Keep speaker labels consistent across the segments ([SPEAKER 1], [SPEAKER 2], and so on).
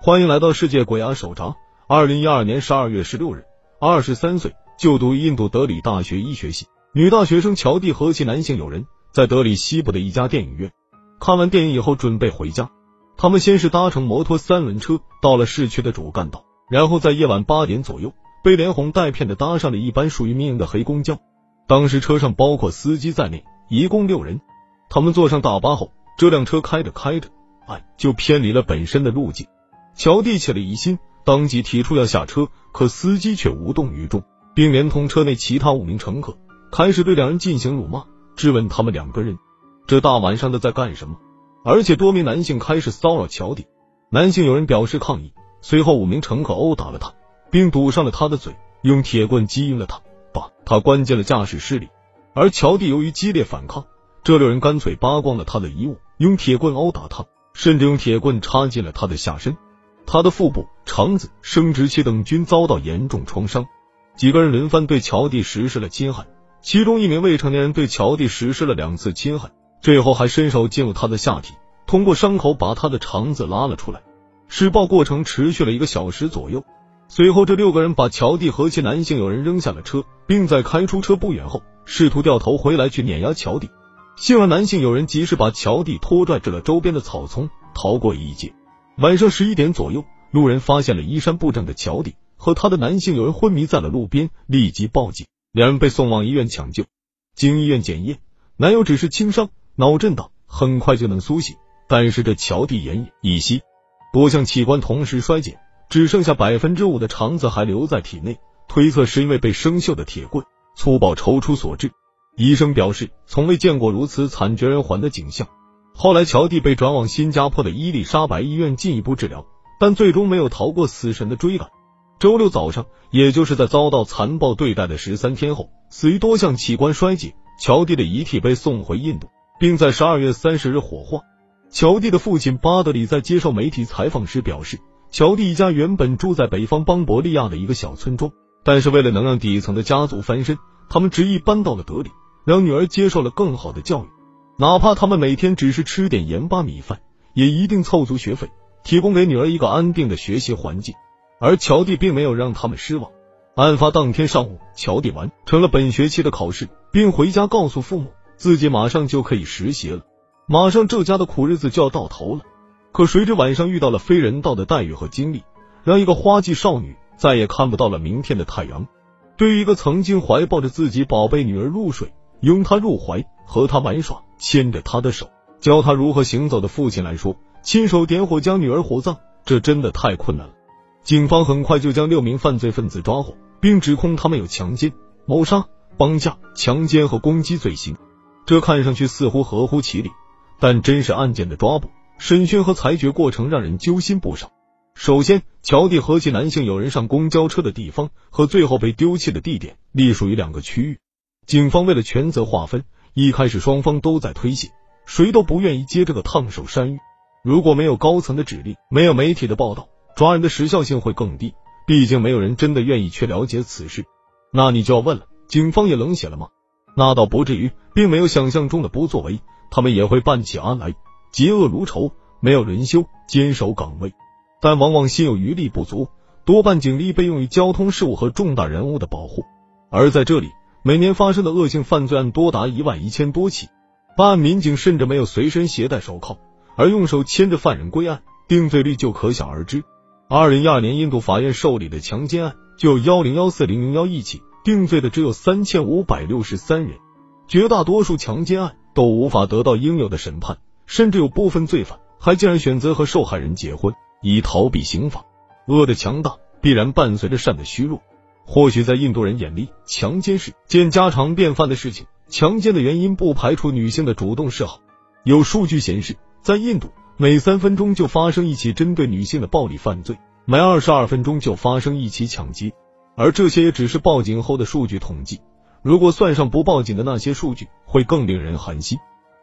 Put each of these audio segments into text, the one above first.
[SPEAKER 1] 欢迎来到世界鬼牙手札。二零一二年十二月十六日，二十三岁，就读印度德里大学医学系女大学生乔蒂和其男性友人，在德里西部的一家电影院看完电影以后，准备回家。他们先是搭乘摩托三轮车到了市区的主干道，然后在夜晚八点左右，被连哄带骗的搭上了一班属于民营的黑公交。当时车上包括司机在内，一共六人。他们坐上大巴后，这辆车开着开着，哎，就偏离了本身的路径。乔蒂起了疑心，当即提出要下车，可司机却无动于衷，并连同车内其他五名乘客开始对两人进行辱骂，质问他们两个人这大晚上的在干什么。而且多名男性开始骚扰乔蒂，男性有人表示抗议，随后五名乘客殴打了他，并堵上了他的嘴，用铁棍击晕了他，把他关进了驾驶室里。而乔蒂由于激烈反抗，这六人干脆扒光了他的衣物，用铁棍殴打他，甚至用铁棍插进了他的下身。他的腹部、肠子、生殖器等均遭到严重创伤。几个人轮番对乔蒂实施了侵害，其中一名未成年人对乔蒂实施了两次侵害，最后还伸手进入他的下体，通过伤口把他的肠子拉了出来。施暴过程持续了一个小时左右。随后，这六个人把乔蒂和其男性友人扔下了车，并在开出车不远后，试图掉头回来去碾压乔蒂。幸而男性友人及时把乔蒂拖拽至了周边的草丛，逃过一劫。晚上十一点左右，路人发现了衣衫不整的乔蒂和他的男性友人昏迷在了路边，立即报警，两人被送往医院抢救。经医院检验，男友只是轻伤，脑震荡，很快就能苏醒。但是这乔蒂奄奄一息，多项器官同时衰减，只剩下百分之五的肠子还留在体内，推测是因为被生锈的铁棍粗暴抽出所致。医生表示，从未见过如此惨绝人寰的景象。后来，乔蒂被转往新加坡的伊丽莎白医院进一步治疗，但最终没有逃过死神的追赶。周六早上，也就是在遭到残暴对待的十三天后，死于多项器官衰竭。乔蒂的遗体被送回印度，并在十二月三十日火化。乔蒂的父亲巴德里在接受媒体采访时表示，乔蒂一家原本住在北方邦伯利亚的一个小村庄，但是为了能让底层的家族翻身，他们执意搬到了德里，让女儿接受了更好的教育。哪怕他们每天只是吃点盐巴米饭，也一定凑足学费，提供给女儿一个安定的学习环境。而乔蒂并没有让他们失望。案发当天上午，乔蒂完成了本学期的考试，并回家告诉父母，自己马上就可以实习了，马上这家的苦日子就要到头了。可谁知晚上遇到了非人道的待遇和经历，让一个花季少女再也看不到了明天的太阳。对于一个曾经怀抱着自己宝贝女儿入睡，拥她入怀，和她玩耍。牵着他的手，教他如何行走的父亲来说，亲手点火将女儿火葬，这真的太困难了。警方很快就将六名犯罪分子抓获，并指控他们有强奸、谋杀、绑架、强奸和攻击罪行。这看上去似乎合乎其理，但真实案件的抓捕、审讯和裁决过程让人揪心不少。首先，乔蒂和其男性友人上公交车的地方和最后被丢弃的地点隶属于两个区域，警方为了权责划分。一开始双方都在推卸，谁都不愿意接这个烫手山芋。如果没有高层的指令，没有媒体的报道，抓人的时效性会更低。毕竟没有人真的愿意去了解此事。那你就要问了，警方也冷血了吗？那倒不至于，并没有想象中的不作为，他们也会办起案来，嫉恶如仇，没有轮休，坚守岗位。但往往心有余力不足，多半警力被用于交通事务和重大人物的保护，而在这里。每年发生的恶性犯罪案多达一万一千多起，办案民警甚至没有随身携带手铐，而用手牵着犯人归案，定罪率就可想而知。二零一二年印度法院受理的强奸案就有幺零幺四零零幺一起，定罪的只有三千五百六十三人，绝大多数强奸案都无法得到应有的审判，甚至有部分罪犯还竟然选择和受害人结婚，以逃避刑罚。恶的强大必然伴随着善的虚弱。或许在印度人眼里，强奸是件家常便饭的事情。强奸的原因不排除女性的主动示好。有数据显示，在印度，每三分钟就发生一起针对女性的暴力犯罪，每二十二分钟就发生一起抢劫。而这些也只是报警后的数据统计。如果算上不报警的那些数据，会更令人寒心。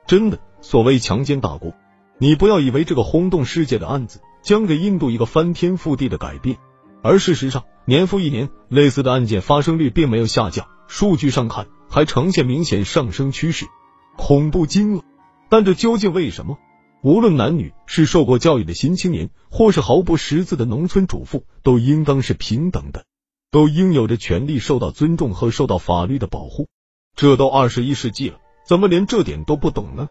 [SPEAKER 1] 真的，所谓强奸大国，你不要以为这个轰动世界的案子将给印度一个翻天覆地的改变。而事实上，年复一年，类似的案件发生率并没有下降，数据上看还呈现明显上升趋势，恐怖惊愕。但这究竟为什么？无论男女，是受过教育的新青年，或是毫不识字的农村主妇，都应当是平等的，都应有着权利受到尊重和受到法律的保护。这都二十一世纪了，怎么连这点都不懂呢？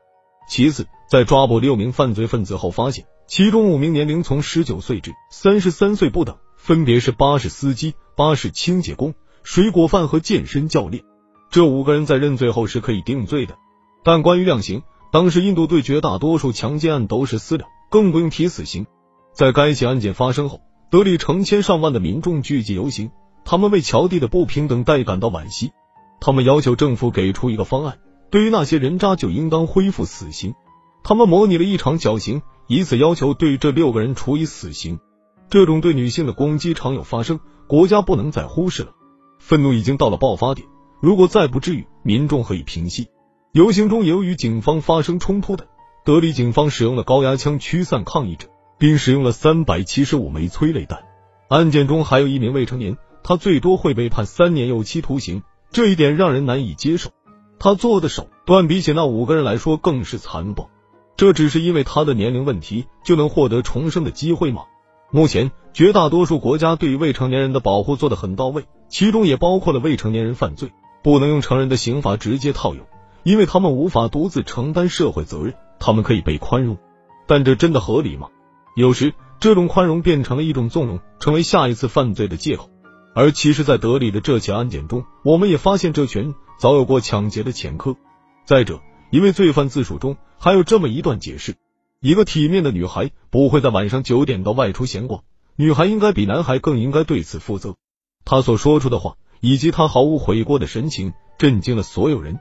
[SPEAKER 1] 其次，在抓捕六名犯罪分子后，发现其中五名年龄从十九岁至三十三岁不等，分别是巴士司机、巴士清洁工、水果贩和健身教练。这五个人在认罪后是可以定罪的，但关于量刑。当时，印度对绝大多数强奸案都是私了，更不用提死刑。在该起案件发生后，德里成千上万的民众聚集游行，他们为乔蒂的不平等待感到惋惜。他们要求政府给出一个方案，对于那些人渣就应当恢复死刑。他们模拟了一场绞刑，以此要求对这六个人处以死刑。这种对女性的攻击常有发生，国家不能再忽视了。愤怒已经到了爆发点，如果再不治愈，民众何以平息？游行中也有与警方发生冲突的，德里警方使用了高压枪驱散抗议者，并使用了三百七十五枚催泪弹。案件中还有一名未成年，他最多会被判三年有期徒刑，这一点让人难以接受。他做的手段比起那五个人来说更是残暴，这只是因为他的年龄问题就能获得重生的机会吗？目前绝大多数国家对于未成年人的保护做得很到位，其中也包括了未成年人犯罪不能用成人的刑法直接套用。因为他们无法独自承担社会责任，他们可以被宽容，但这真的合理吗？有时这种宽容变成了一种纵容，成为下一次犯罪的借口。而其实，在德里的这起案件中，我们也发现这群早有过抢劫的前科。再者，一位罪犯自述中还有这么一段解释：一个体面的女孩不会在晚上九点到外出闲逛，女孩应该比男孩更应该对此负责。他所说出的话以及他毫无悔过的神情，震惊了所有人。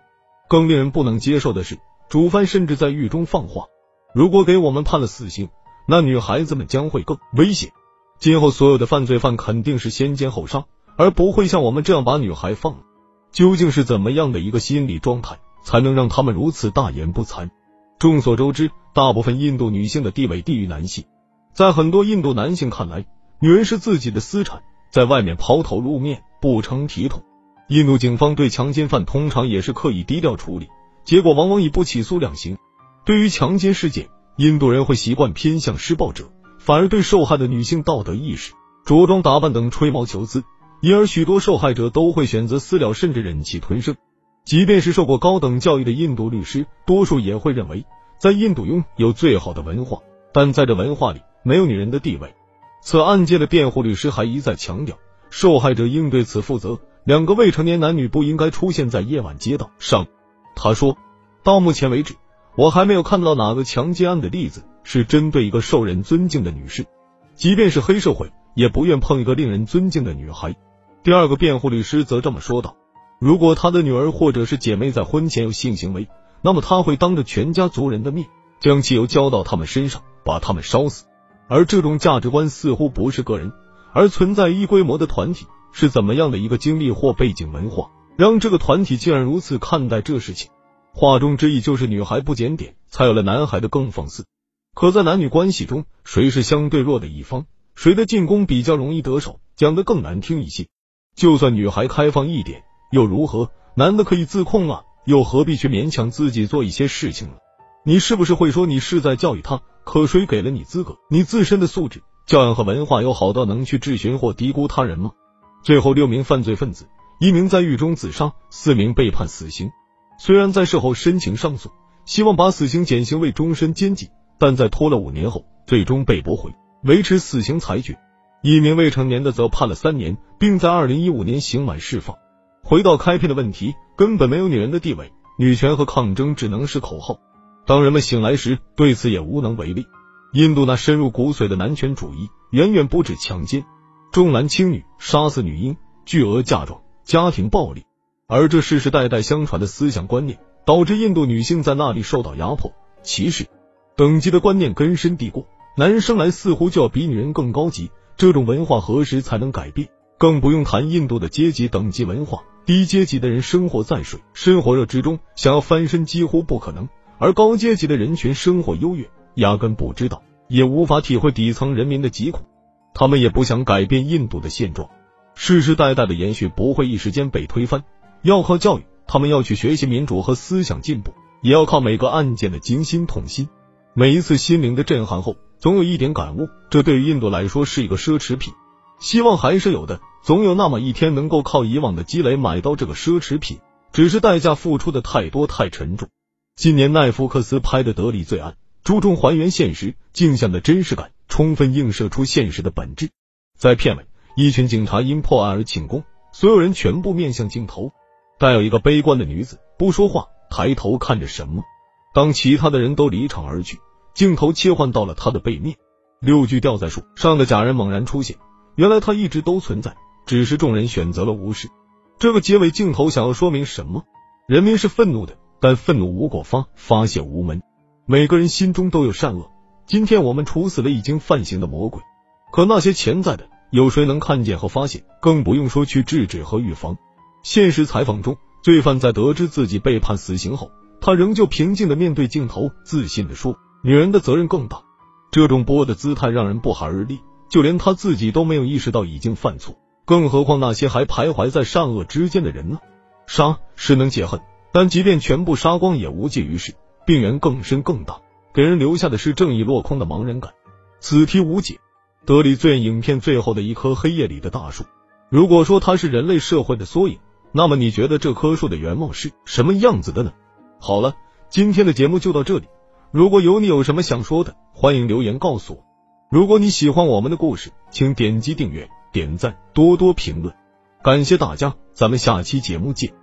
[SPEAKER 1] 更令人不能接受的是，主犯甚至在狱中放话：如果给我们判了死刑，那女孩子们将会更危险。今后所有的犯罪犯肯定是先奸后杀，而不会像我们这样把女孩放了。究竟是怎么样的一个心理状态，才能让他们如此大言不惭？众所周知，大部分印度女性的地位低于男性，在很多印度男性看来，女人是自己的私产，在外面抛头露面不成体统。印度警方对强奸犯通常也是刻意低调处理，结果往往以不起诉量刑。对于强奸事件，印度人会习惯偏向施暴者，反而对受害的女性道德意识、着装打扮等吹毛求疵，因而许多受害者都会选择私了，甚至忍气吞声。即便是受过高等教育的印度律师，多数也会认为，在印度拥有最好的文化，但在这文化里没有女人的地位。此案件的辩护律师还一再强调，受害者应对此负责。两个未成年男女不应该出现在夜晚街道上。他说，到目前为止，我还没有看到哪个强奸案的例子是针对一个受人尊敬的女士，即便是黑社会也不愿碰一个令人尊敬的女孩。第二个辩护律师则这么说道：如果他的女儿或者是姐妹在婚前有性行为，那么他会当着全家族人的面将汽油浇到他们身上，把他们烧死。而这种价值观似乎不是个人，而存在一规模的团体。是怎么样的一个经历或背景文化，让这个团体竟然如此看待这事情？话中之意就是女孩不检点，才有了男孩的更放肆。可在男女关系中，谁是相对弱的一方，谁的进攻比较容易得手？讲的更难听一些，就算女孩开放一点又如何？男的可以自控啊，又何必去勉强自己做一些事情呢？你是不是会说你是在教育他？可谁给了你资格？你自身的素质、教养和文化有好到能去质询或低估他人吗？最后，六名犯罪分子，一名在狱中自杀，四名被判死刑。虽然在事后申请上诉，希望把死刑减刑为终身监禁，但在拖了五年后，最终被驳回，维持死刑裁决。一名未成年的则判了三年，并在二零一五年刑满释放。回到开篇的问题，根本没有女人的地位，女权和抗争只能是口号。当人们醒来时，对此也无能为力。印度那深入骨髓的男权主义，远远不止强奸。重男轻女、杀死女婴、巨额嫁妆、家庭暴力，而这世世代代相传的思想观念，导致印度女性在那里受到压迫、歧视。等级的观念根深蒂固，男人生来似乎就要比女人更高级。这种文化何时才能改变？更不用谈印度的阶级等级文化，低阶级的人生活在水深火热之中，想要翻身几乎不可能；而高阶级的人群生活优越，压根不知道，也无法体会底层人民的疾苦。他们也不想改变印度的现状，世世代代的延续不会一时间被推翻，要靠教育。他们要去学习民主和思想进步，也要靠每个案件的惊心痛心。每一次心灵的震撼后，总有一点感悟，这对于印度来说是一个奢侈品。希望还是有的，总有那么一天能够靠以往的积累买到这个奢侈品，只是代价付出的太多太沉重。今年奈福克斯拍的《德里罪案》，注重还原现实镜像的真实感，充分映射出现实的本质。在片尾，一群警察因破案而庆功，所有人全部面向镜头，但有一个悲观的女子不说话，抬头看着什么。当其他的人都离场而去，镜头切换到了她的背面，六具吊在树上的假人猛然出现。原来他一直都存在，只是众人选择了无视。这个结尾镜头想要说明什么？人民是愤怒的，但愤怒无果发，发泄无门。每个人心中都有善恶。今天我们处死了已经犯行的魔鬼，可那些潜在的，有谁能看见和发现？更不用说去制止和预防。现实采访中，罪犯在得知自己被判死刑后，他仍旧平静的面对镜头，自信的说：“女人的责任更大。”这种波的姿态让人不寒而栗。就连他自己都没有意识到已经犯错，更何况那些还徘徊在善恶之间的人呢？杀是能解恨，但即便全部杀光也无济于事，病源更深更大，给人留下的是正义落空的茫然感。此题无解。德里最影片最后的一棵黑夜里的大树，如果说它是人类社会的缩影，那么你觉得这棵树的原貌是什么样子的呢？好了，今天的节目就到这里。如果有你有什么想说的，欢迎留言告诉我。如果你喜欢我们的故事，请点击订阅、点赞、多多评论，感谢大家，咱们下期节目见。